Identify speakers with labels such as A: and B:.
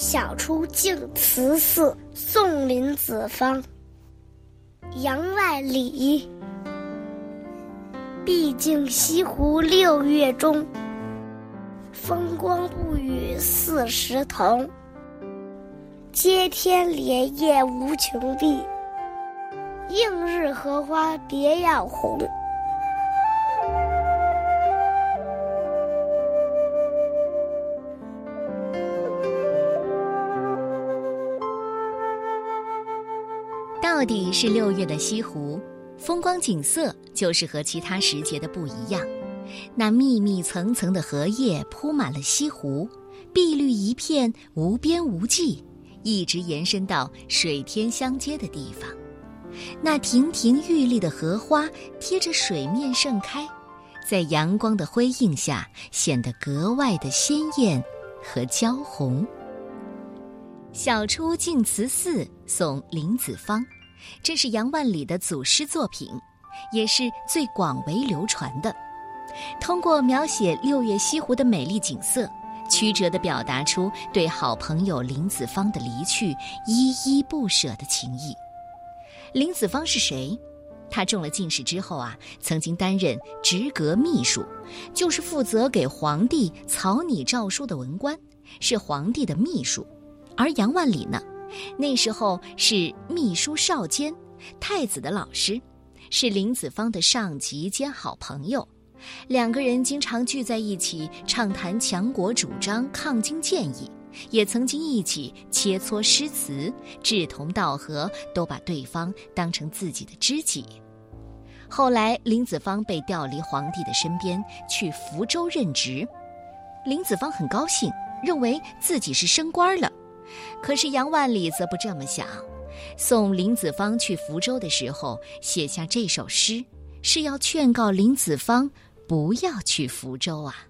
A: 晓出净慈寺，送林子方。杨万里，毕竟西湖六月中。风光不与四时同。接天莲叶无穷碧，映日荷花别样红。
B: 到底是六月的西湖，风光景色就是和其他时节的不一样。那密密层层的荷叶铺满了西湖，碧绿一片，无边无际，一直延伸到水天相接的地方。那亭亭玉立的荷花贴着水面盛开，在阳光的辉映下显得格外的鲜艳和娇红。晓出净慈寺送林子方。这是杨万里的祖诗作品，也是最广为流传的。通过描写六月西湖的美丽景色，曲折地表达出对好朋友林子方的离去依依不舍的情谊。林子方是谁？他中了进士之后啊，曾经担任直阁秘书，就是负责给皇帝草拟诏书的文官，是皇帝的秘书。而杨万里呢？那时候是秘书少监，太子的老师，是林子方的上级兼好朋友，两个人经常聚在一起畅谈强国主张、抗金建议，也曾经一起切磋诗词，志同道合，都把对方当成自己的知己。后来林子方被调离皇帝的身边，去福州任职，林子方很高兴，认为自己是升官了。可是杨万里则不这么想，送林子方去福州的时候，写下这首诗，是要劝告林子方不要去福州啊。